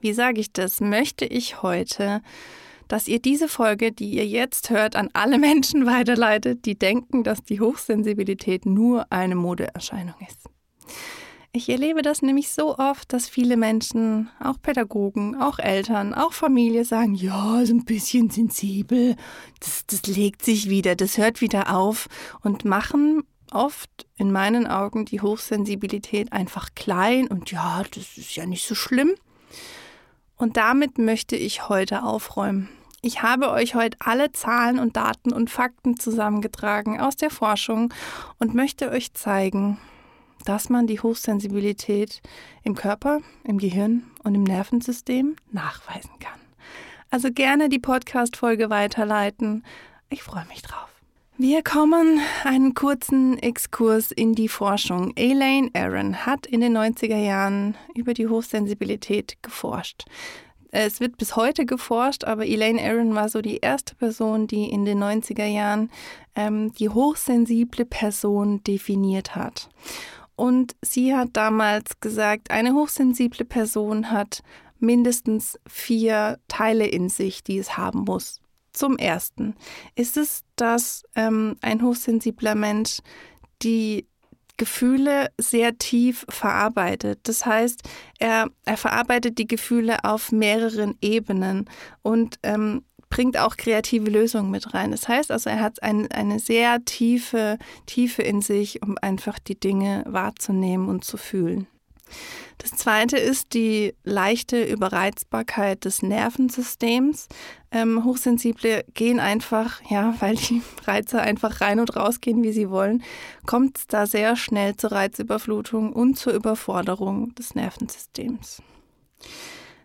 wie sage ich das, möchte ich heute, dass ihr diese Folge, die ihr jetzt hört, an alle Menschen weiterleitet, die denken, dass die Hochsensibilität nur eine Modeerscheinung ist. Ich erlebe das nämlich so oft, dass viele Menschen, auch Pädagogen, auch Eltern, auch Familie sagen, ja, so ein bisschen sensibel, das, das legt sich wieder, das hört wieder auf und machen oft in meinen Augen die Hochsensibilität einfach klein und ja, das ist ja nicht so schlimm. Und damit möchte ich heute aufräumen. Ich habe euch heute alle Zahlen und Daten und Fakten zusammengetragen aus der Forschung und möchte euch zeigen, dass man die Hochsensibilität im Körper, im Gehirn und im Nervensystem nachweisen kann. Also gerne die Podcast-Folge weiterleiten. Ich freue mich drauf. Wir kommen einen kurzen Exkurs in die Forschung. Elaine Aaron hat in den 90er Jahren über die Hochsensibilität geforscht. Es wird bis heute geforscht, aber Elaine Aaron war so die erste Person, die in den 90er Jahren ähm, die hochsensible Person definiert hat. Und sie hat damals gesagt, eine hochsensible Person hat mindestens vier Teile in sich, die es haben muss. Zum Ersten ist es, dass ähm, ein hochsensibler Mensch die Gefühle sehr tief verarbeitet. Das heißt, er, er verarbeitet die Gefühle auf mehreren Ebenen und ähm, bringt auch kreative Lösungen mit rein. Das heißt also, er hat ein, eine sehr tiefe Tiefe in sich, um einfach die Dinge wahrzunehmen und zu fühlen. Das zweite ist die leichte Überreizbarkeit des Nervensystems. Ähm, Hochsensible gehen einfach, ja, weil die Reize einfach rein und raus gehen, wie sie wollen, kommt es da sehr schnell zur Reizüberflutung und zur Überforderung des Nervensystems.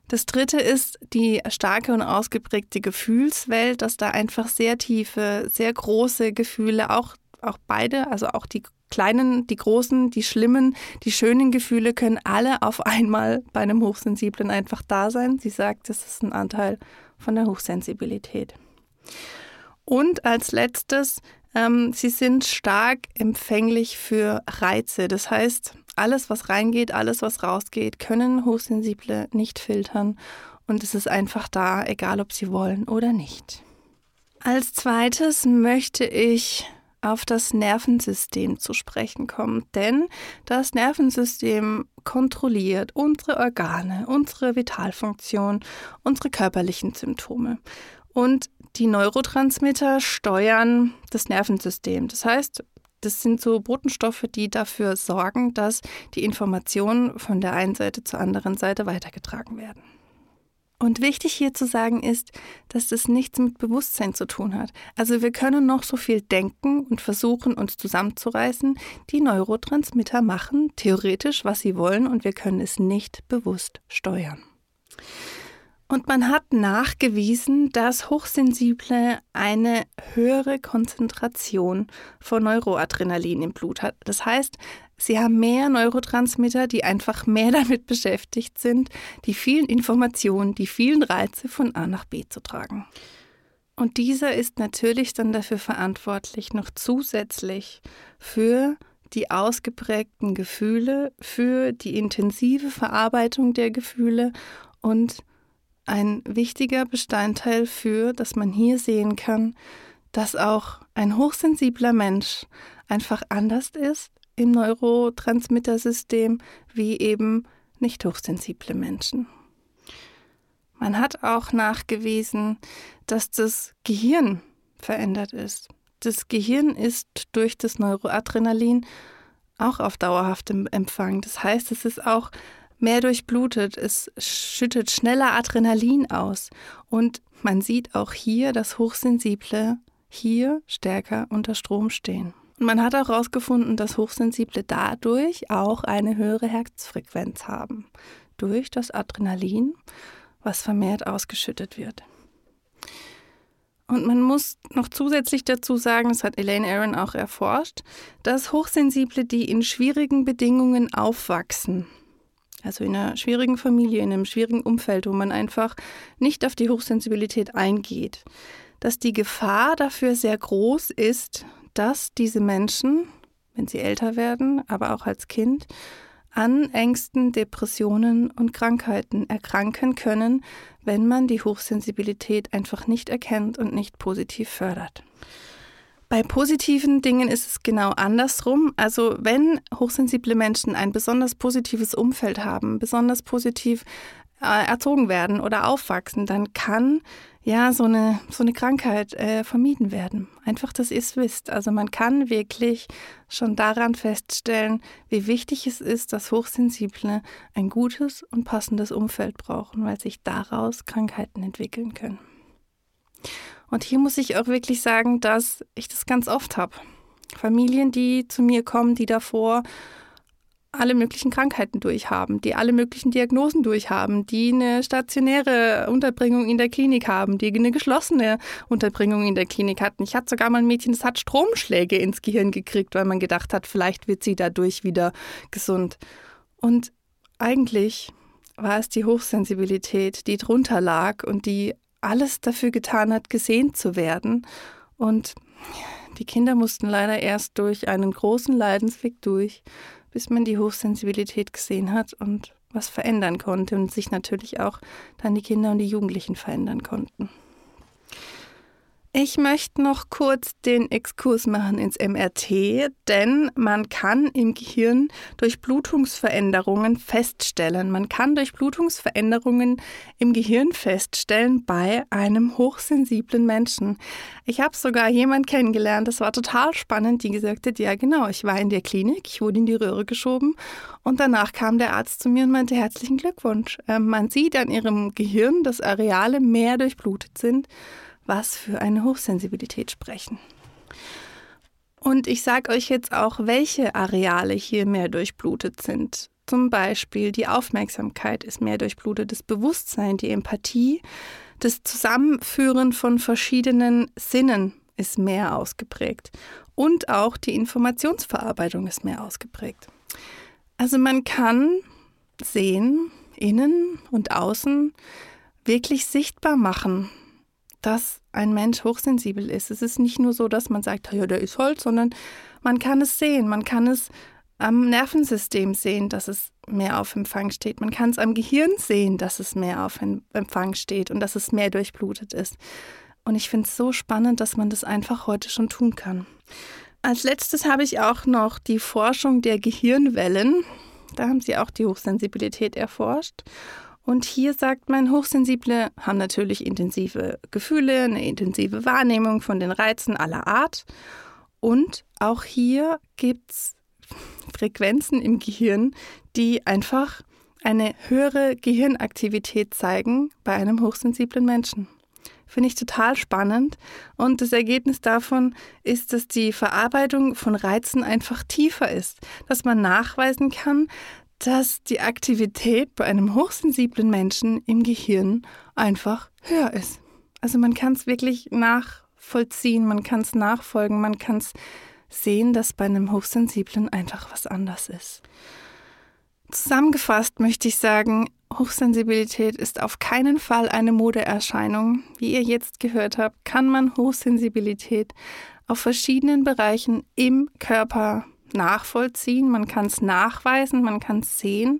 Das dritte ist die starke und ausgeprägte Gefühlswelt, dass da einfach sehr tiefe, sehr große Gefühle, auch, auch beide, also auch die kleinen, die großen, die schlimmen, die schönen Gefühle können alle auf einmal bei einem Hochsensiblen einfach da sein. Sie sagt, das ist ein Anteil von der Hochsensibilität. Und als letztes, ähm, sie sind stark empfänglich für Reize. Das heißt, alles, was reingeht, alles, was rausgeht, können Hochsensible nicht filtern. Und es ist einfach da, egal ob sie wollen oder nicht. Als zweites möchte ich auf das Nervensystem zu sprechen kommen, denn das Nervensystem kontrolliert unsere Organe, unsere Vitalfunktion, unsere körperlichen Symptome. Und die Neurotransmitter steuern das Nervensystem. Das heißt, das sind so Botenstoffe, die dafür sorgen, dass die Informationen von der einen Seite zur anderen Seite weitergetragen werden. Und wichtig hier zu sagen ist, dass das nichts mit Bewusstsein zu tun hat. Also wir können noch so viel denken und versuchen, uns zusammenzureißen. Die Neurotransmitter machen theoretisch, was sie wollen und wir können es nicht bewusst steuern. Und man hat nachgewiesen, dass Hochsensible eine höhere Konzentration von Neuroadrenalin im Blut hat. Das heißt, sie haben mehr Neurotransmitter, die einfach mehr damit beschäftigt sind, die vielen Informationen, die vielen Reize von A nach B zu tragen. Und dieser ist natürlich dann dafür verantwortlich, noch zusätzlich für die ausgeprägten Gefühle, für die intensive Verarbeitung der Gefühle und ein wichtiger Bestandteil für, dass man hier sehen kann, dass auch ein hochsensibler Mensch einfach anders ist im Neurotransmittersystem wie eben nicht hochsensible Menschen. Man hat auch nachgewiesen, dass das Gehirn verändert ist. Das Gehirn ist durch das Neuroadrenalin auch auf dauerhaftem Empfang. Das heißt, es ist auch mehr durchblutet, es schüttet schneller Adrenalin aus und man sieht auch hier, dass Hochsensible hier stärker unter Strom stehen. Und man hat auch herausgefunden, dass Hochsensible dadurch auch eine höhere Herzfrequenz haben. Durch das Adrenalin, was vermehrt ausgeschüttet wird. Und man muss noch zusätzlich dazu sagen, das hat Elaine Aaron auch erforscht, dass Hochsensible, die in schwierigen Bedingungen aufwachsen, also in einer schwierigen Familie, in einem schwierigen Umfeld, wo man einfach nicht auf die Hochsensibilität eingeht, dass die Gefahr dafür sehr groß ist, dass diese Menschen, wenn sie älter werden, aber auch als Kind, an Ängsten, Depressionen und Krankheiten erkranken können, wenn man die Hochsensibilität einfach nicht erkennt und nicht positiv fördert. Bei positiven Dingen ist es genau andersrum. Also wenn hochsensible Menschen ein besonders positives Umfeld haben, besonders positiv äh, erzogen werden oder aufwachsen, dann kann ja so eine, so eine Krankheit äh, vermieden werden. Einfach, dass ihr es wisst. Also man kann wirklich schon daran feststellen, wie wichtig es ist, dass Hochsensible ein gutes und passendes Umfeld brauchen, weil sich daraus Krankheiten entwickeln können. Und hier muss ich auch wirklich sagen, dass ich das ganz oft habe. Familien, die zu mir kommen, die davor alle möglichen Krankheiten durchhaben, die alle möglichen Diagnosen durchhaben, die eine stationäre Unterbringung in der Klinik haben, die eine geschlossene Unterbringung in der Klinik hatten. Ich hatte sogar mal ein Mädchen, das hat Stromschläge ins Gehirn gekriegt, weil man gedacht hat, vielleicht wird sie dadurch wieder gesund. Und eigentlich war es die Hochsensibilität, die drunter lag und die alles dafür getan hat, gesehen zu werden. Und die Kinder mussten leider erst durch einen großen Leidensweg durch, bis man die Hochsensibilität gesehen hat und was verändern konnte und sich natürlich auch dann die Kinder und die Jugendlichen verändern konnten. Ich möchte noch kurz den Exkurs machen ins MRT, denn man kann im Gehirn durch Blutungsveränderungen feststellen. Man kann durch Blutungsveränderungen im Gehirn feststellen bei einem hochsensiblen Menschen. Ich habe sogar jemanden kennengelernt, das war total spannend, die gesagt hat, ja genau, ich war in der Klinik, ich wurde in die Röhre geschoben und danach kam der Arzt zu mir und meinte, herzlichen Glückwunsch. Ähm, man sieht an ihrem Gehirn, dass Areale mehr durchblutet sind was für eine Hochsensibilität sprechen. Und ich sage euch jetzt auch, welche Areale hier mehr durchblutet sind. Zum Beispiel die Aufmerksamkeit ist mehr durchblutet, das Bewusstsein, die Empathie, das Zusammenführen von verschiedenen Sinnen ist mehr ausgeprägt und auch die Informationsverarbeitung ist mehr ausgeprägt. Also man kann sehen, innen und außen wirklich sichtbar machen, dass ein Mensch hochsensibel ist. Es ist nicht nur so, dass man sagt, ja, der ist Holz, sondern man kann es sehen, man kann es am Nervensystem sehen, dass es mehr auf Empfang steht. Man kann es am Gehirn sehen, dass es mehr auf Empfang steht und dass es mehr durchblutet ist. Und ich finde es so spannend, dass man das einfach heute schon tun kann. Als letztes habe ich auch noch die Forschung der Gehirnwellen. Da haben sie auch die Hochsensibilität erforscht. Und hier sagt man, Hochsensible haben natürlich intensive Gefühle, eine intensive Wahrnehmung von den Reizen aller Art. Und auch hier gibt es Frequenzen im Gehirn, die einfach eine höhere Gehirnaktivität zeigen bei einem hochsensiblen Menschen. Finde ich total spannend. Und das Ergebnis davon ist, dass die Verarbeitung von Reizen einfach tiefer ist, dass man nachweisen kann, dass die Aktivität bei einem hochsensiblen Menschen im Gehirn einfach höher ist. Also man kann es wirklich nachvollziehen, man kann es nachfolgen, man kann es sehen, dass bei einem Hochsensiblen einfach was anders ist. Zusammengefasst möchte ich sagen, Hochsensibilität ist auf keinen Fall eine Modeerscheinung. Wie ihr jetzt gehört habt, kann man Hochsensibilität auf verschiedenen Bereichen im Körper nachvollziehen, man kann es nachweisen, man kann es sehen.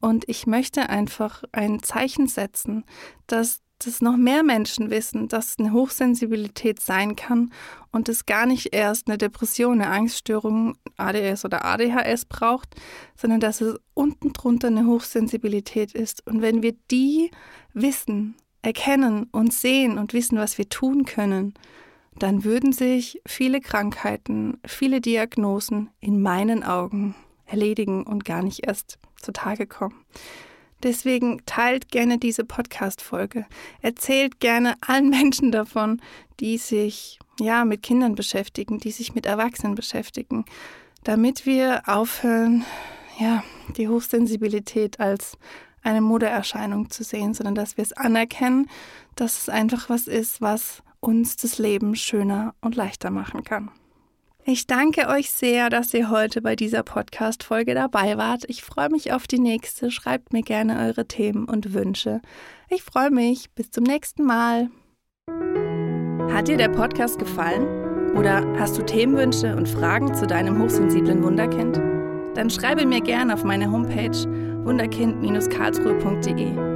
Und ich möchte einfach ein Zeichen setzen, dass dass noch mehr Menschen wissen, dass eine Hochsensibilität sein kann und es gar nicht erst eine Depression, eine Angststörung, ADS oder ADHS braucht, sondern dass es unten drunter eine Hochsensibilität ist. Und wenn wir die wissen, erkennen und sehen und wissen, was wir tun können, dann würden sich viele Krankheiten, viele Diagnosen in meinen Augen erledigen und gar nicht erst zutage kommen. Deswegen teilt gerne diese Podcast-Folge. Erzählt gerne allen Menschen davon, die sich ja mit Kindern beschäftigen, die sich mit Erwachsenen beschäftigen, damit wir aufhören, ja, die Hochsensibilität als eine Modeerscheinung zu sehen, sondern dass wir es anerkennen, dass es einfach was ist, was uns das Leben schöner und leichter machen kann. Ich danke euch sehr, dass ihr heute bei dieser Podcast-Folge dabei wart. Ich freue mich auf die nächste. Schreibt mir gerne eure Themen und Wünsche. Ich freue mich. Bis zum nächsten Mal. Hat dir der Podcast gefallen? Oder hast du Themenwünsche und Fragen zu deinem hochsensiblen Wunderkind? Dann schreibe mir gerne auf meine Homepage wunderkind-karlsruhe.de